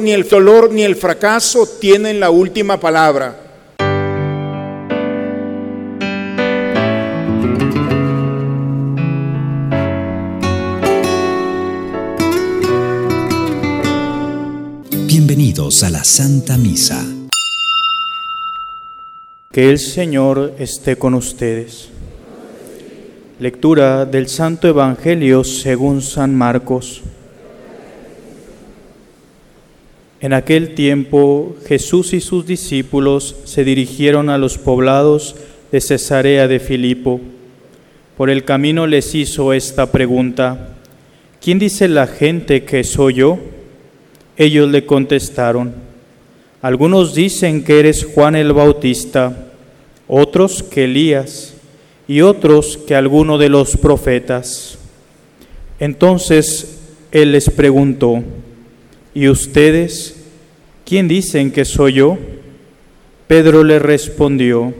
ni el dolor ni el fracaso tienen la última palabra. Bienvenidos a la Santa Misa. Que el Señor esté con ustedes. Lectura del Santo Evangelio según San Marcos. En aquel tiempo Jesús y sus discípulos se dirigieron a los poblados de Cesarea de Filipo. Por el camino les hizo esta pregunta, ¿quién dice la gente que soy yo? Ellos le contestaron, algunos dicen que eres Juan el Bautista, otros que Elías y otros que alguno de los profetas. Entonces él les preguntó, ¿Y ustedes quién dicen que soy yo? Pedro le respondió,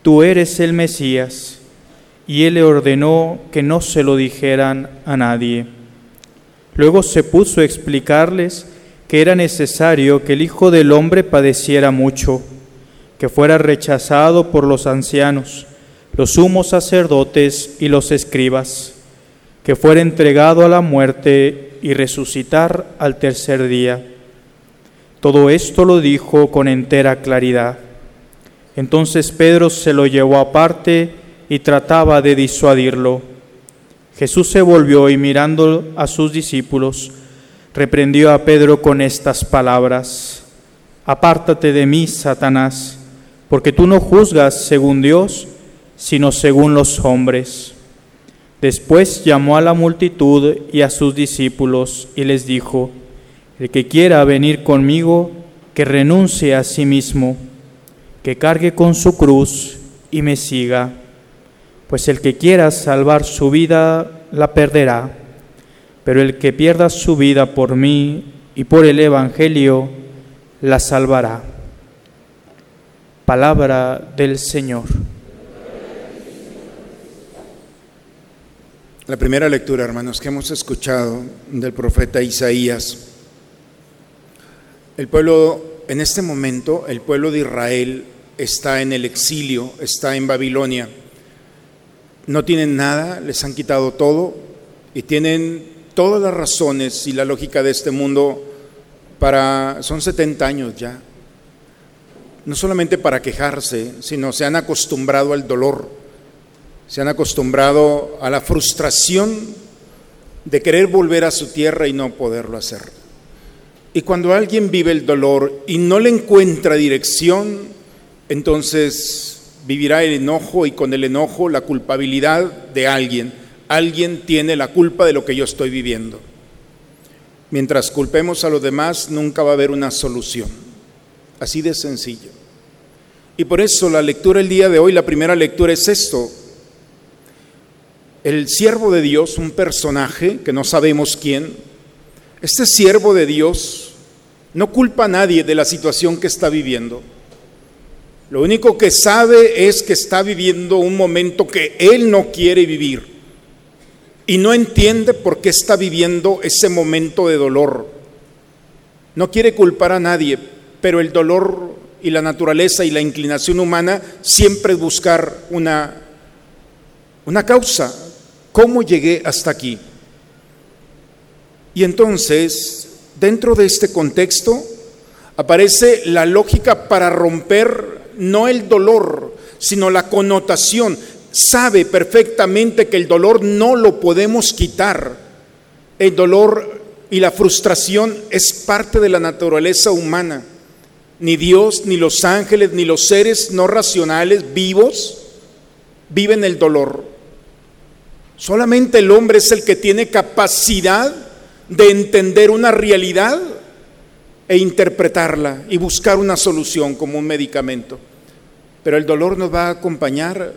Tú eres el Mesías. Y él le ordenó que no se lo dijeran a nadie. Luego se puso a explicarles que era necesario que el Hijo del Hombre padeciera mucho, que fuera rechazado por los ancianos, los sumos sacerdotes y los escribas, que fuera entregado a la muerte y resucitar al tercer día. Todo esto lo dijo con entera claridad. Entonces Pedro se lo llevó aparte y trataba de disuadirlo. Jesús se volvió y mirando a sus discípulos, reprendió a Pedro con estas palabras, Apártate de mí, Satanás, porque tú no juzgas según Dios, sino según los hombres. Después llamó a la multitud y a sus discípulos y les dijo, el que quiera venir conmigo, que renuncie a sí mismo, que cargue con su cruz y me siga, pues el que quiera salvar su vida la perderá, pero el que pierda su vida por mí y por el Evangelio la salvará. Palabra del Señor. La primera lectura, hermanos, que hemos escuchado del profeta Isaías. El pueblo, en este momento, el pueblo de Israel está en el exilio, está en Babilonia. No tienen nada, les han quitado todo y tienen todas las razones y la lógica de este mundo para, son 70 años ya, no solamente para quejarse, sino se han acostumbrado al dolor se han acostumbrado a la frustración de querer volver a su tierra y no poderlo hacer. Y cuando alguien vive el dolor y no le encuentra dirección, entonces vivirá el enojo y con el enojo la culpabilidad de alguien. Alguien tiene la culpa de lo que yo estoy viviendo. Mientras culpemos a los demás, nunca va a haber una solución. Así de sencillo. Y por eso la lectura el día de hoy, la primera lectura es esto, el siervo de Dios, un personaje que no sabemos quién, este siervo de Dios no culpa a nadie de la situación que está viviendo. Lo único que sabe es que está viviendo un momento que él no quiere vivir y no entiende por qué está viviendo ese momento de dolor. No quiere culpar a nadie, pero el dolor y la naturaleza y la inclinación humana siempre es buscar una, una causa, ¿Cómo llegué hasta aquí? Y entonces, dentro de este contexto, aparece la lógica para romper no el dolor, sino la connotación. Sabe perfectamente que el dolor no lo podemos quitar. El dolor y la frustración es parte de la naturaleza humana. Ni Dios, ni los ángeles, ni los seres no racionales vivos viven el dolor. Solamente el hombre es el que tiene capacidad de entender una realidad e interpretarla y buscar una solución como un medicamento. Pero el dolor nos va a acompañar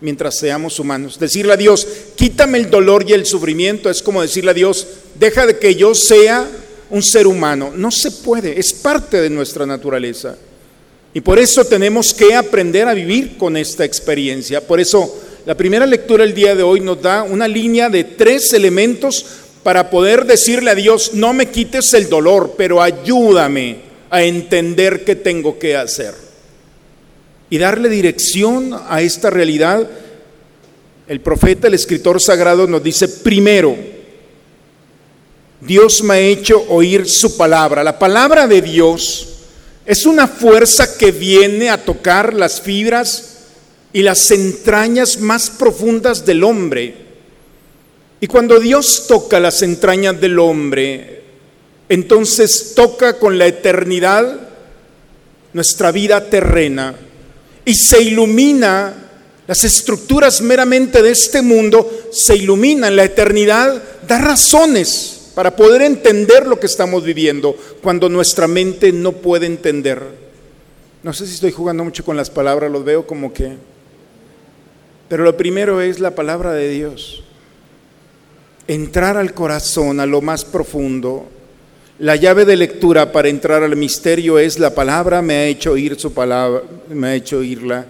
mientras seamos humanos. Decirle a Dios, quítame el dolor y el sufrimiento es como decirle a Dios, deja de que yo sea un ser humano. No se puede, es parte de nuestra naturaleza. Y por eso tenemos que aprender a vivir con esta experiencia. Por eso la primera lectura el día de hoy nos da una línea de tres elementos para poder decirle a Dios, no me quites el dolor, pero ayúdame a entender qué tengo que hacer. Y darle dirección a esta realidad, el profeta, el escritor sagrado nos dice, primero, Dios me ha hecho oír su palabra. La palabra de Dios es una fuerza que viene a tocar las fibras y las entrañas más profundas del hombre. Y cuando Dios toca las entrañas del hombre, entonces toca con la eternidad nuestra vida terrena y se ilumina las estructuras meramente de este mundo, se iluminan, la eternidad da razones para poder entender lo que estamos viviendo cuando nuestra mente no puede entender. No sé si estoy jugando mucho con las palabras, los veo como que... Pero lo primero es la palabra de Dios. Entrar al corazón, a lo más profundo. La llave de lectura para entrar al misterio es la palabra, me ha hecho oír su palabra, me ha hecho oírla.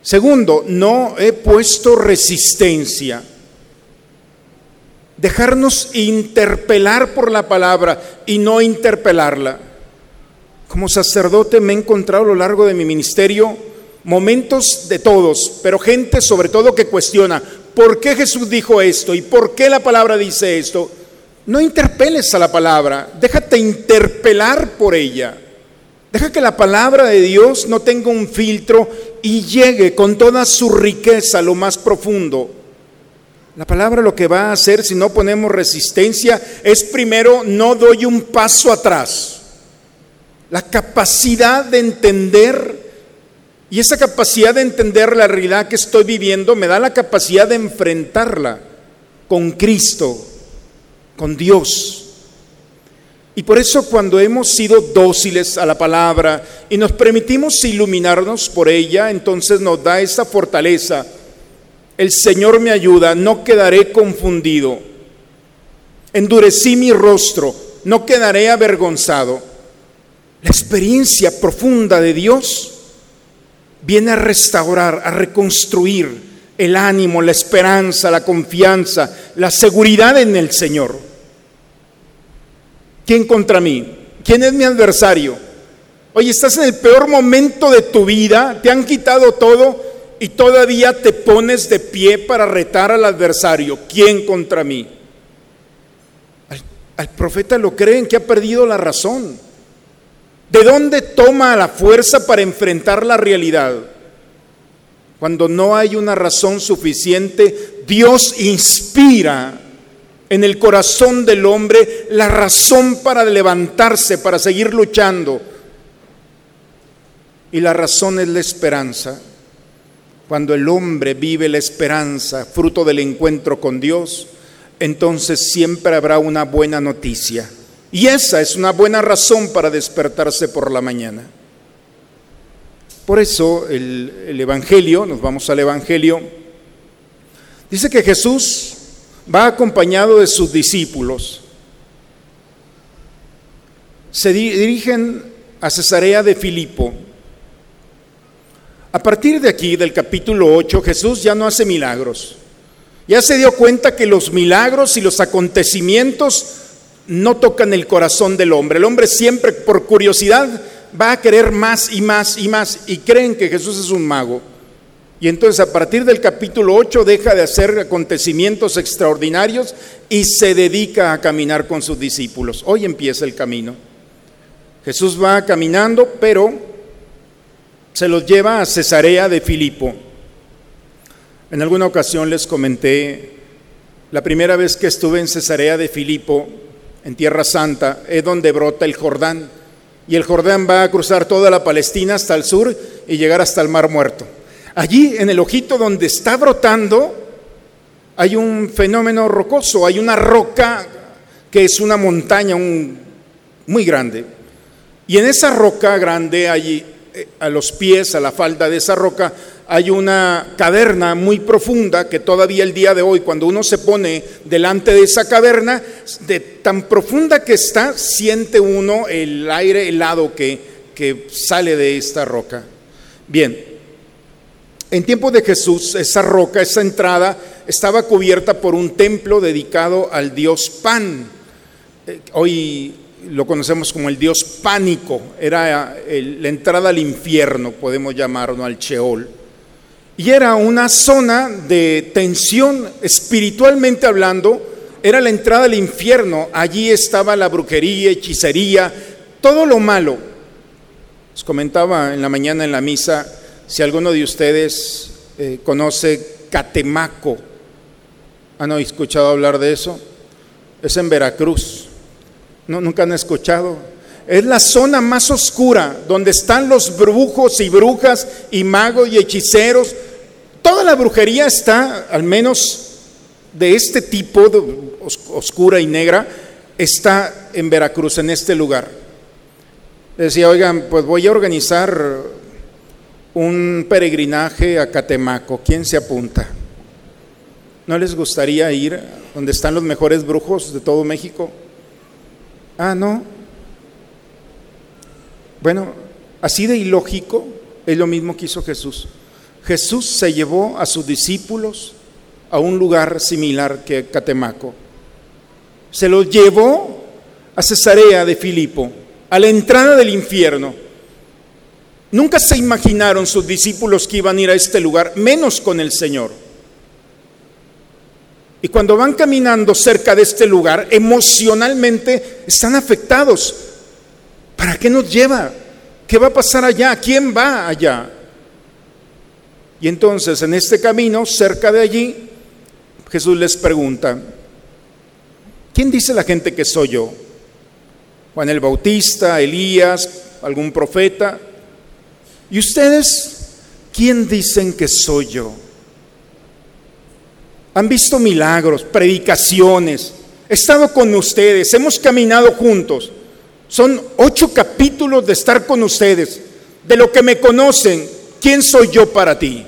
Segundo, no he puesto resistencia dejarnos interpelar por la palabra y no interpelarla. Como sacerdote me he encontrado a lo largo de mi ministerio momentos de todos, pero gente sobre todo que cuestiona, ¿por qué Jesús dijo esto? ¿Y por qué la palabra dice esto? No interpeles a la palabra, déjate interpelar por ella. Deja que la palabra de Dios no tenga un filtro y llegue con toda su riqueza a lo más profundo la palabra lo que va a hacer si no ponemos resistencia es primero no doy un paso atrás. La capacidad de entender y esa capacidad de entender la realidad que estoy viviendo me da la capacidad de enfrentarla con Cristo, con Dios. Y por eso cuando hemos sido dóciles a la palabra y nos permitimos iluminarnos por ella, entonces nos da esa fortaleza el Señor me ayuda, no quedaré confundido. Endurecí mi rostro, no quedaré avergonzado. La experiencia profunda de Dios viene a restaurar, a reconstruir el ánimo, la esperanza, la confianza, la seguridad en el Señor. ¿Quién contra mí? ¿Quién es mi adversario? Oye, estás en el peor momento de tu vida, te han quitado todo, y todavía te pones de pie para retar al adversario. ¿Quién contra mí? Al, profeta lo creen que ha perdido la razón. ¿De dónde toma la fuerza para enfrentar la realidad? Cuando no hay una razón suficiente, Dios inspira en el corazón del hombre la razón para levantarse, para seguir luchando. Y la razón es la esperanza. Cuando el hombre vive la esperanza, fruto del encuentro con Dios, entonces siempre habrá una buena noticia. Y esa es una buena razón para despertarse por la mañana. Por eso el, Evangelio, nos vamos al Evangelio, dice que Jesús va acompañado de sus discípulos. Se dirigen a Cesarea de Filipo. A partir de aquí, del capítulo 8, Jesús ya no hace milagros. Ya se dio cuenta que los milagros y los acontecimientos no tocan el corazón del hombre. El hombre siempre por curiosidad va a querer más y más y más y creen que Jesús es un mago. Y entonces a partir del capítulo 8 deja de hacer acontecimientos extraordinarios y se dedica a caminar con sus discípulos. Hoy empieza el camino. Jesús va caminando, pero se los lleva a Cesarea de Filipo. En alguna ocasión les comenté, la primera vez que estuve en Cesarea de Filipo, en Tierra Santa, es donde brota el Jordán. Y el Jordán va a cruzar toda la Palestina hasta el sur y llegar hasta el Mar Muerto. Allí, en el ojito donde está brotando, hay un fenómeno rocoso, hay una roca que es una montaña muy grande. Y en esa roca grande allí eh, a los pies, a la falda de esa roca, hay una caverna muy profunda que todavía el día de hoy, cuando uno se pone delante de esa caverna, de tan profunda que está, siente uno el aire helado que, sale de esta roca. Bien, en tiempo de Jesús, esa roca, esa entrada, estaba cubierta por un templo dedicado al dios Pan. Eh, hoy lo conocemos como el dios pánico, era la entrada al infierno, podemos llamarlo, al Sheol. Y era una zona de tensión espiritualmente hablando, era la entrada al infierno, allí estaba la brujería, hechicería, todo lo malo. os comentaba en la mañana en la misa, si alguno de ustedes eh, conoce Catemaco, ¿han escuchado hablar de eso? Es en Veracruz. No, nunca han escuchado. Es la zona más oscura donde están los brujos y brujas y magos y hechiceros. Toda la brujería está, al menos de este tipo, oscura y negra, está en Veracruz, en este lugar. Decía, oigan, pues voy a organizar un peregrinaje a Catemaco. ¿Quién se apunta? ¿No les gustaría ir donde están los mejores brujos de todo México? Ah, no. Bueno, así de ilógico es lo mismo que hizo Jesús. Jesús se llevó a sus discípulos a un lugar similar que Catemaco. Se los llevó a Cesarea de Filipo, a la entrada del infierno. Nunca se imaginaron sus discípulos que iban a ir a este lugar, menos con el Señor. Y cuando van caminando cerca de este lugar, emocionalmente están afectados. ¿Para qué nos lleva? ¿Qué va a pasar allá? ¿Quién va allá? Y entonces en este camino, cerca de allí, Jesús les pregunta, ¿quién dice la gente que soy yo? Juan el Bautista, Elías, algún profeta. ¿Y ustedes quién dicen que soy yo? Han visto milagros, predicaciones. He estado con ustedes, hemos caminado juntos. Son ocho capítulos de estar con ustedes, de lo que me conocen. ¿Quién soy yo para ti?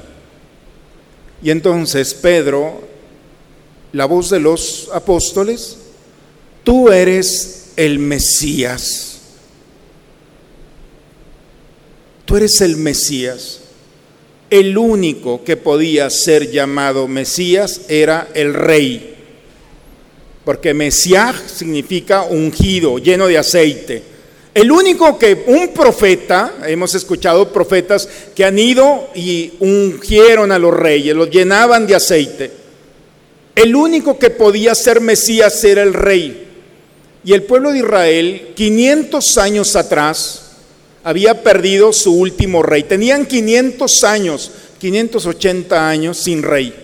Y entonces Pedro, la voz de los apóstoles, tú eres el Mesías. Tú eres el Mesías. El único que podía ser llamado Mesías era el rey. Porque Mesías significa ungido, lleno de aceite. El único que un profeta, hemos escuchado profetas que han ido y ungieron a los reyes, los llenaban de aceite. El único que podía ser Mesías era el rey. Y el pueblo de Israel, 500 años atrás, había perdido su último rey. Tenían 500 años, 580 años sin rey.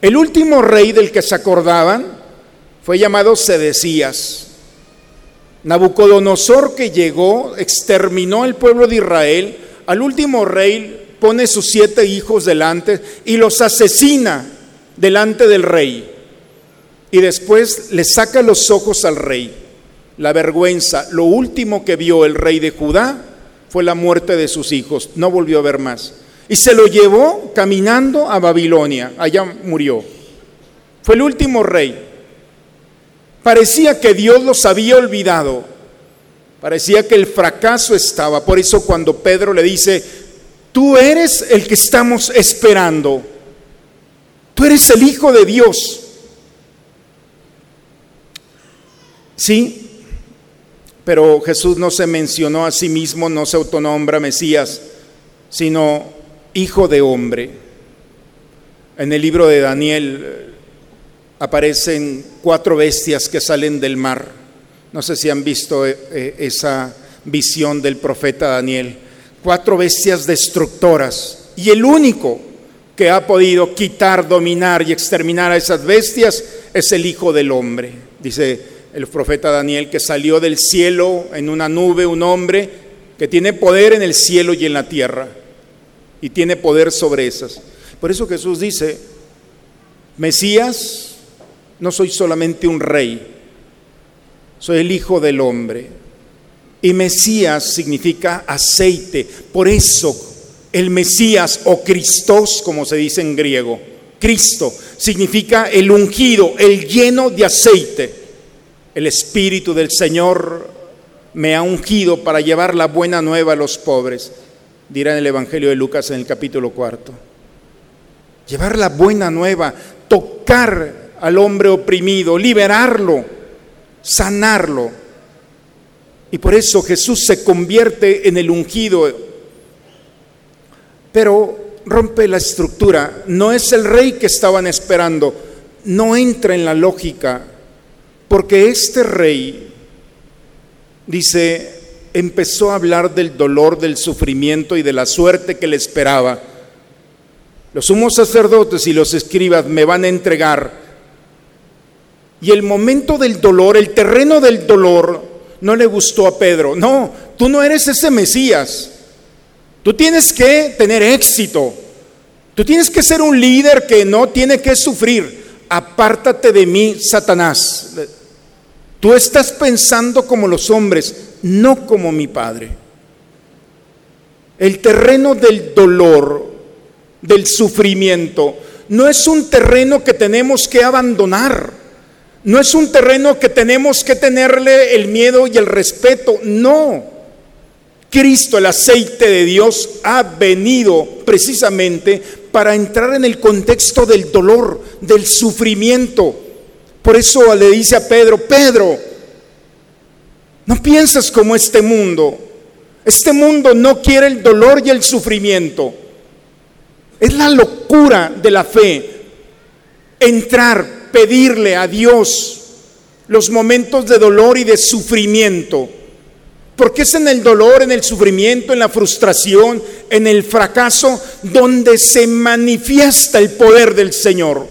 El último rey del que se acordaban fue llamado Sedecías. Nabucodonosor que llegó, exterminó el pueblo de Israel, al último rey pone sus siete hijos delante y los asesina delante del rey. Y después le saca los ojos al rey. La vergüenza, lo último que vio el rey de Judá fue la muerte de sus hijos, no volvió a ver más. Y se lo llevó caminando a Babilonia, allá murió. Fue el último rey. Parecía que Dios los había olvidado. Parecía que el fracaso estaba. Por eso cuando Pedro le dice, tú eres el que estamos esperando. Tú eres el Hijo de Dios. Sí, pero Jesús no se mencionó a sí mismo, no se autonombra Mesías, sino Hijo de Hombre. En el libro de Daniel aparecen cuatro bestias que salen del mar. No sé si han visto eh, eh, esa visión del profeta Daniel. Cuatro bestias destructoras. Y el único que ha podido quitar, dominar y exterminar a esas bestias es el Hijo del Hombre. Dice el profeta Daniel que salió del cielo en una nube un hombre que tiene poder en el cielo y en la tierra. Y tiene poder sobre esas. Por eso Jesús dice, Mesías no soy solamente un rey, soy el Hijo del Hombre. Y Mesías significa aceite. Por eso el Mesías o Cristos, como se dice en griego, Cristo significa el ungido, el lleno de aceite. El Espíritu del Señor me ha ungido para llevar la buena nueva a los pobres, dirá en el Evangelio de Lucas en el capítulo cuarto. Llevar la buena nueva tocar al hombre oprimido, liberarlo, sanarlo. Y por eso Jesús se convierte en el ungido. Pero rompe la estructura. No es el rey que estaban esperando. No entra en la lógica. Porque este rey, dice, empezó a hablar del dolor, del sufrimiento y de la suerte que le esperaba. Los sumos sacerdotes y los escribas me van a entregar. Y el momento del dolor, el terreno del dolor, no le gustó a Pedro. No, tú no eres ese Mesías. Tú tienes que tener éxito. Tú tienes que ser un líder que no tiene que sufrir. Apártate de mí, Satanás. Tú estás pensando como los hombres, no como mi Padre. El terreno del dolor, del sufrimiento, no es un terreno que tenemos que abandonar. No es un terreno que tenemos que tenerle el miedo y el respeto. No. Cristo, el aceite de Dios, ha venido precisamente para entrar en el contexto del dolor, del sufrimiento. Por eso le dice a Pedro, Pedro, no pienses como este mundo. Este mundo no quiere el dolor y el sufrimiento. Es la locura de la fe. Entrar, pedirle a Dios los momentos de dolor y de sufrimiento porque es en el dolor, en el sufrimiento, en la frustración, en el fracaso, donde se manifiesta el poder del Señor.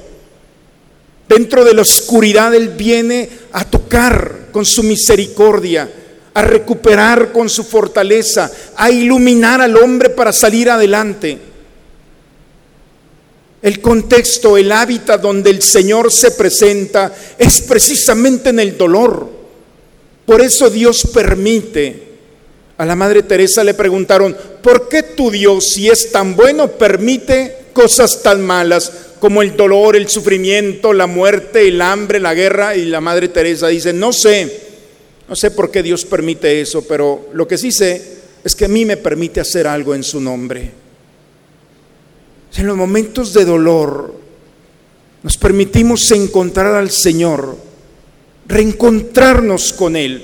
Dentro de la oscuridad Él viene a tocar con su misericordia, a recuperar con su fortaleza, a iluminar al hombre para salir adelante. El contexto, el hábitat donde el Señor se presenta es precisamente en el dolor por eso Dios permite. A la Madre Teresa le preguntaron, ¿por qué tu Dios, si es tan bueno, permite cosas tan malas como el dolor, el sufrimiento, la muerte, el hambre, la guerra? Y la Madre Teresa dice, no sé, no sé por qué Dios permite eso, pero lo que sí sé es que a mí me permite hacer algo en su nombre. En los momentos de dolor nos permitimos encontrar al Señor reencontrarnos con Él.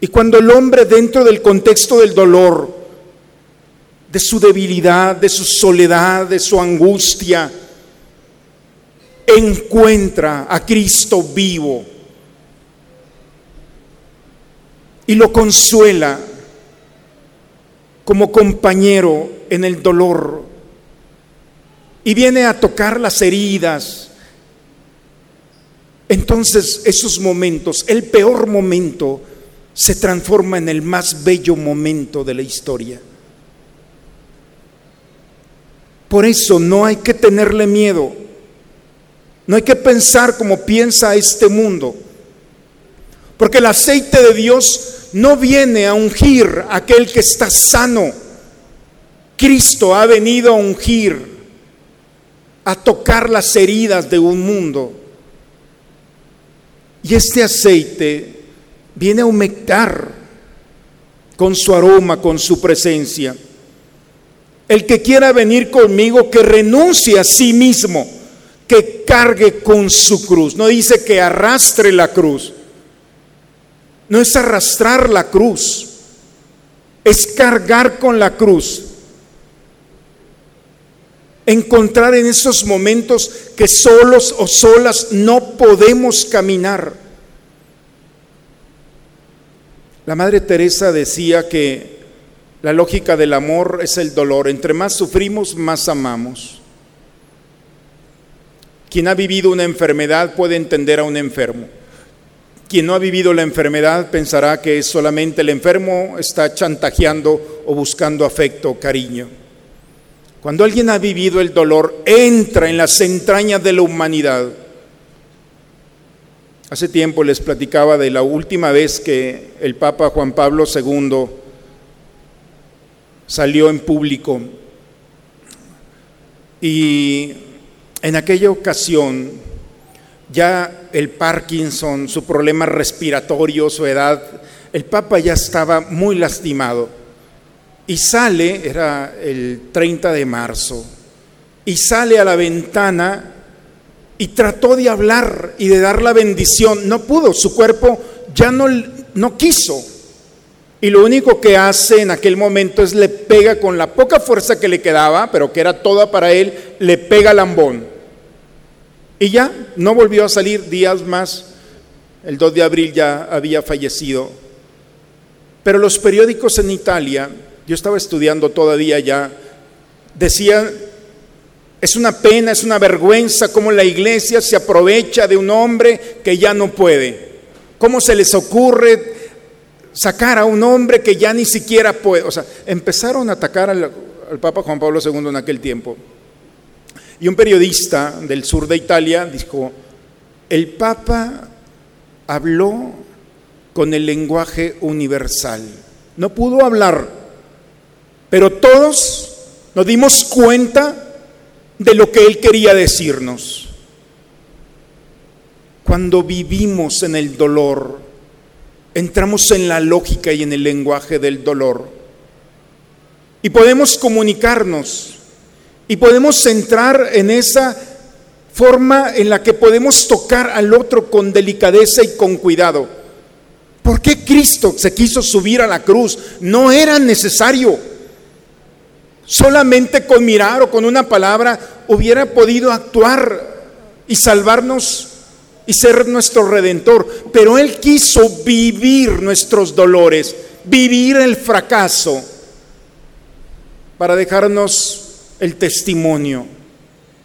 Y cuando el hombre dentro del contexto del dolor, de su debilidad, de su soledad, de su angustia, encuentra a Cristo vivo y lo consuela como compañero en el dolor y viene a tocar las heridas, entonces esos momentos, el peor momento, se transforma en el más bello momento de la historia. Por eso no hay que tenerle miedo, no hay que pensar como piensa este mundo, porque el aceite de Dios no viene a ungir a aquel que está sano. Cristo ha venido a ungir, a tocar las heridas de un mundo y este aceite viene a humectar con su aroma, con su presencia. El que quiera venir conmigo, que renuncie a sí mismo, que cargue con su cruz. No dice que arrastre la cruz. No es arrastrar la cruz, es cargar con la cruz encontrar en esos momentos que solos o solas no podemos caminar. La Madre Teresa decía que la lógica del amor es el dolor. Entre más sufrimos, más amamos. Quien ha vivido una enfermedad puede entender a un enfermo. Quien no ha vivido la enfermedad pensará que solamente el enfermo está chantajeando o buscando afecto o cariño. Cuando alguien ha vivido el dolor, entra en las entrañas de la humanidad. Hace tiempo les platicaba de la última vez que el Papa Juan Pablo II salió en público y en aquella ocasión ya el Parkinson, su problema respiratorio, su edad, el Papa ya estaba muy lastimado y sale, era el 30 de marzo, y sale a la ventana y trató de hablar y de dar la bendición. No pudo, su cuerpo ya no, no quiso. Y lo único que hace en aquel momento es le pega con la poca fuerza que le quedaba, pero que era toda para él, le pega lambón. Y ya no volvió a salir días más. El 2 de abril ya había fallecido. Pero los periódicos en Italia, yo estaba estudiando todavía ya, decían, es una pena, es una vergüenza cómo la iglesia se aprovecha de un hombre que ya no puede. ¿Cómo se les ocurre sacar a un hombre que ya ni siquiera puede. O sea, empezaron a atacar al, Papa Juan Pablo II en aquel tiempo. Y un periodista del sur de Italia dijo, el Papa habló con el lenguaje universal. No pudo hablar, pero todos nos dimos cuenta de lo que él quería decirnos. Cuando vivimos en el dolor, entramos en la lógica y en el lenguaje del dolor. Y podemos comunicarnos y podemos entrar en esa forma en la que podemos tocar al otro con delicadeza y con cuidado. ¿Por qué Cristo se quiso subir a la cruz? No era necesario. Solamente con mirar o con una palabra hubiera podido actuar y salvarnos y ser nuestro redentor, pero Él quiso vivir nuestros dolores, vivir el fracaso, para dejarnos el testimonio,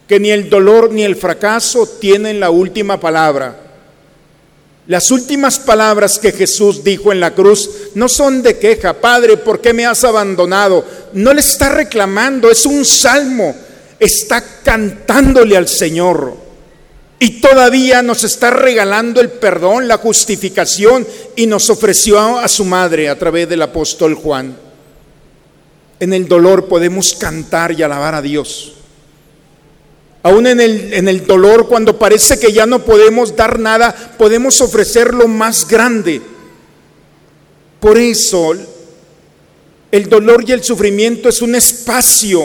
que ni el dolor ni el fracaso tienen la última palabra. Las últimas palabras que Jesús dijo en la cruz no son de queja, Padre, ¿por qué me has abandonado? No le está reclamando, es un salmo, está cantándole al Señor. Y todavía nos está regalando el perdón, la justificación y nos ofreció a su madre a través del apóstol Juan. En el dolor podemos cantar y alabar a Dios. Aún en el, en el dolor, cuando parece que ya no podemos dar nada, podemos ofrecer lo más grande. Por eso, el dolor y el sufrimiento es un espacio,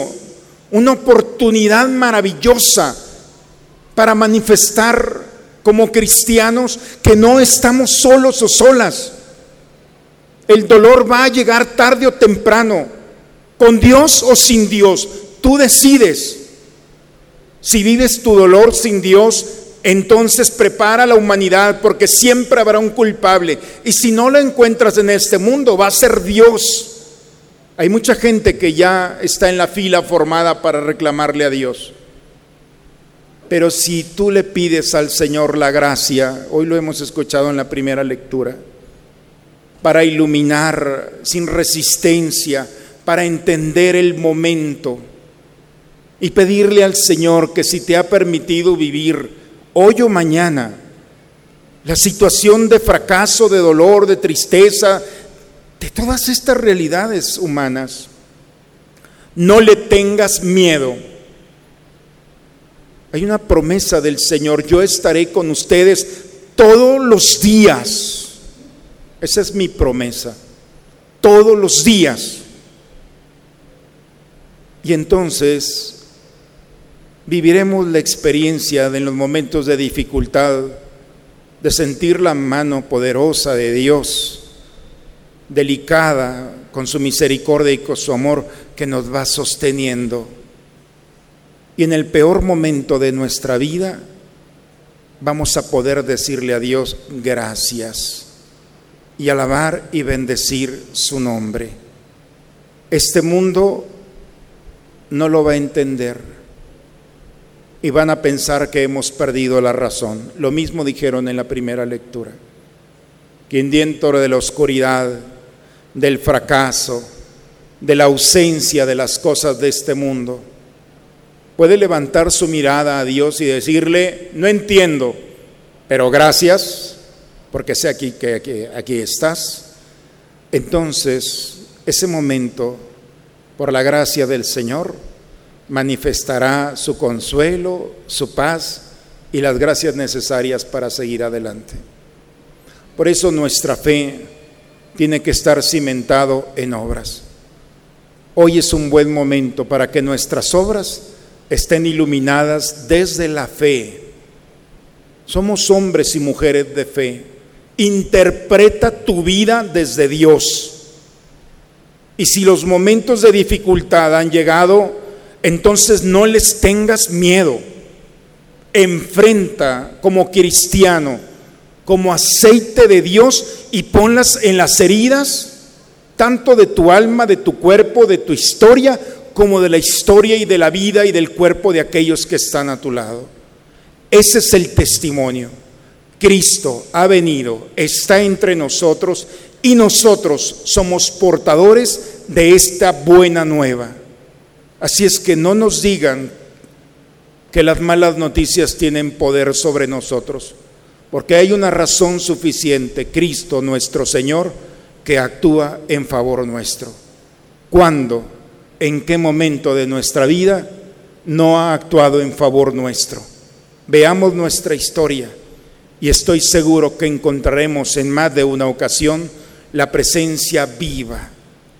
una oportunidad maravillosa para manifestar como cristianos que no estamos solos o solas. El dolor va a llegar tarde o temprano, con Dios o sin Dios. Tú decides. Si vives tu dolor sin Dios, entonces prepara la humanidad porque siempre habrá un culpable. Y si no lo encuentras en este mundo, va a ser Dios. Hay mucha gente que ya está en la fila formada para reclamarle a Dios. Pero si tú le pides al Señor la gracia, hoy lo hemos escuchado en la primera lectura, para iluminar sin resistencia, para entender el momento y pedirle al Señor que si te ha permitido vivir hoy o mañana la situación de fracaso, de dolor, de tristeza, de todas estas realidades humanas, no le tengas miedo hay una promesa del Señor, yo estaré con ustedes todos los días. Esa es mi promesa, todos los días. Y entonces viviremos la experiencia de los momentos de dificultad, de sentir la mano poderosa de Dios, delicada, con su misericordia y con su amor que nos va sosteniendo. Y en el peor momento de nuestra vida vamos a poder decirle a Dios gracias y alabar y bendecir su nombre. Este mundo no lo va a entender y van a pensar que hemos perdido la razón. Lo mismo dijeron en la primera lectura. Quien dentro de la oscuridad, del fracaso, de la ausencia de las cosas de este mundo, puede levantar su mirada a Dios y decirle, no entiendo, pero gracias, porque sé aquí que aquí, aquí estás. Entonces, ese momento, por la gracia del Señor, manifestará su consuelo, su paz y las gracias necesarias para seguir adelante. Por eso nuestra fe tiene que estar cimentado en obras. Hoy es un buen momento para que nuestras obras estén iluminadas desde la fe Somos hombres y mujeres de fe. Interpreta tu vida desde Dios. Y si los momentos de dificultad han llegado, entonces no les tengas miedo. Enfrenta como cristiano, como aceite de Dios y ponlas en las heridas, tanto de tu alma, de tu cuerpo, de tu historia, como de la historia y de la vida y del cuerpo de aquellos que están a tu lado. Ese es el testimonio. Cristo ha venido, está entre nosotros y nosotros somos portadores de esta buena nueva. Así es que no nos digan que las malas noticias tienen poder sobre nosotros, porque hay una razón suficiente, Cristo nuestro Señor, que actúa en favor nuestro. ¿Cuándo? ¿En qué momento de nuestra vida no ha actuado en favor nuestro? Veamos nuestra historia y estoy seguro que encontraremos en más de una ocasión la presencia viva,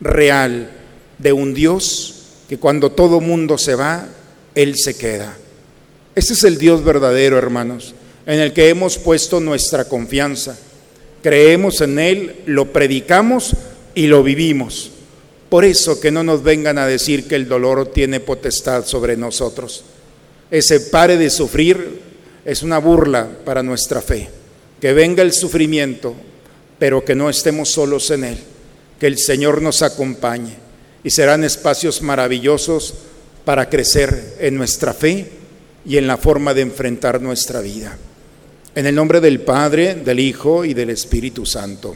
real, de un Dios que cuando todo mundo se va, Él se queda. Ese es el Dios verdadero, hermanos, en el que hemos puesto nuestra confianza. Creemos en Él, lo predicamos y lo vivimos. Por eso que no nos vengan a decir que el dolor tiene potestad sobre nosotros. Ese pare de sufrir es una burla para nuestra fe. Que venga el sufrimiento, pero que no estemos solos en Él, que el Señor nos acompañe y serán espacios maravillosos para crecer en nuestra fe y en la forma de enfrentar nuestra vida. En el nombre del Padre, del Hijo y del Espíritu Santo.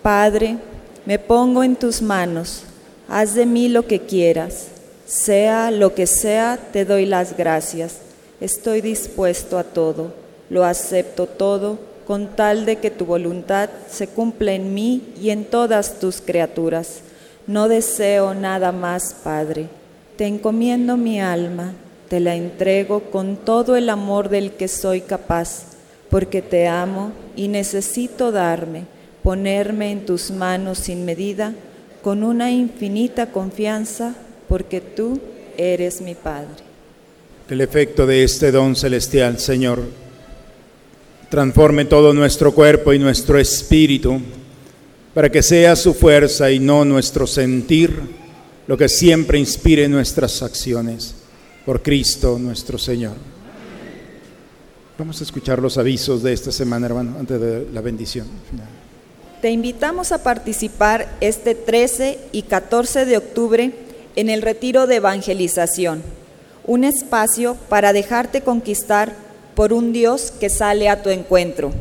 Padre, me pongo en tus manos, haz de mí lo que quieras, sea lo que sea, te doy las gracias, estoy dispuesto a todo, lo acepto todo con tal de que tu voluntad se cumpla en mí y en todas tus criaturas. No deseo nada más, Padre. Te encomiendo mi alma, te la entrego con todo el amor del que soy capaz, porque te amo y necesito darme, ponerme en tus manos sin medida, con una infinita confianza, porque tú eres mi Padre. El efecto de este don celestial, Señor, transforme todo nuestro cuerpo y nuestro espíritu para que sea su fuerza y no nuestro sentir lo que siempre inspire nuestras acciones. Por Cristo nuestro Señor. Vamos a escuchar los avisos de esta semana, hermano, antes de la bendición. Te invitamos a participar este 13 y 14 de octubre en el retiro de evangelización, un espacio para dejarte conquistar por un Dios que sale a tu encuentro.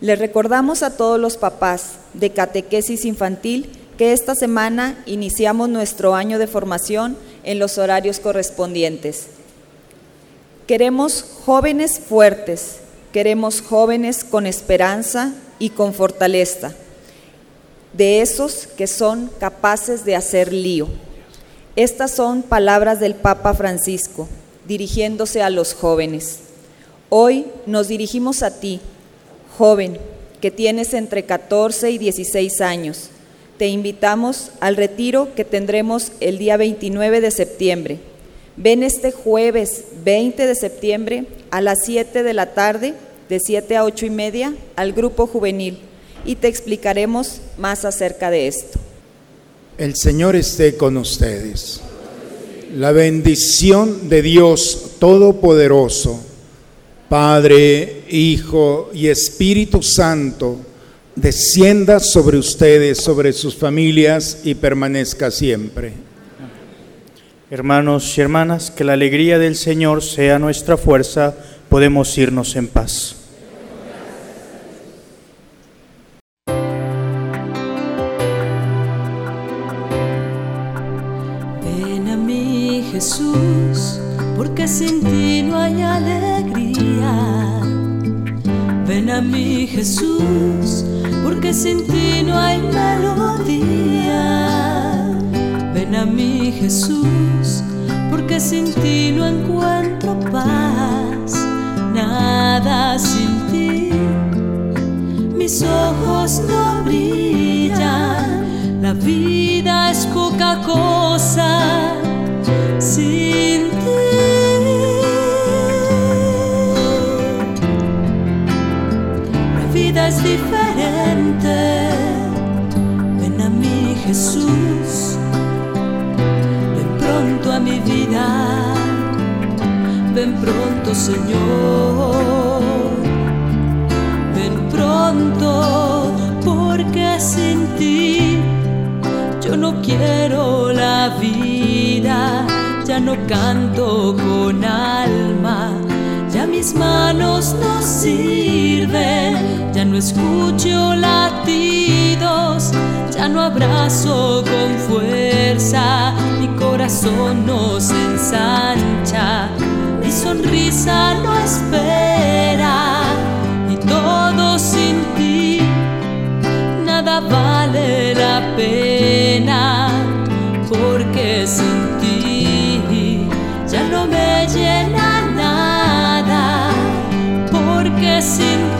Le recordamos a todos los papás de catequesis infantil que esta semana iniciamos nuestro año de formación en los horarios correspondientes. Queremos jóvenes fuertes, queremos jóvenes con esperanza y con fortaleza, de esos que son capaces de hacer lío. Estas son palabras del Papa Francisco, dirigiéndose a los jóvenes. Hoy nos dirigimos a ti, joven, que tienes entre 14 y 16 años. Te invitamos al retiro que tendremos el día 29 de septiembre. Ven este jueves 20 de septiembre a las 7 de la tarde, de 7 a 8 y media, al grupo juvenil y te explicaremos más acerca de esto. El Señor esté con ustedes. La bendición de Dios Todopoderoso Padre, Hijo y Espíritu Santo, descienda sobre ustedes, sobre sus familias y permanezca siempre. Hermanos y hermanas, que la alegría del Señor sea nuestra fuerza, podemos irnos en paz. vida es diferente. Ven a mí, Jesús, ven pronto a mi vida. Ven pronto, Señor, ven pronto, porque sin ti yo no quiero la vida, ya no canto con alma mis manos no sirven, ya no escucho latidos, ya no abrazo con fuerza, mi corazón no se ensancha mi sonrisa no espera. Y todo sin ti, nada vale la pena, porque sin ti ya no me llena porque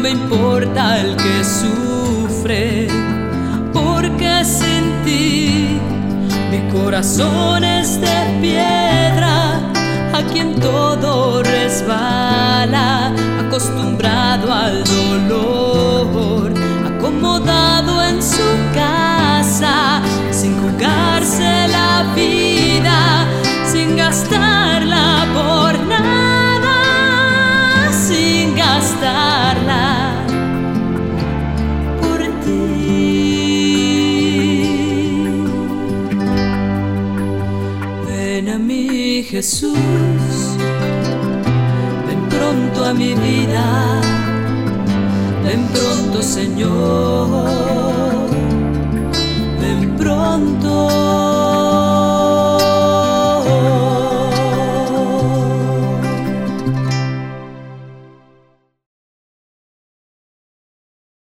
me importa el que sufre, porque sin ti mi corazón es de piedra, a quien todo resbala, acostumbrado al dolor, acomodado en su casa, sin jugarse la vida, sin gastarla por nada, Jesús, ven pronto a mi vida, ven pronto, Señor, ven pronto.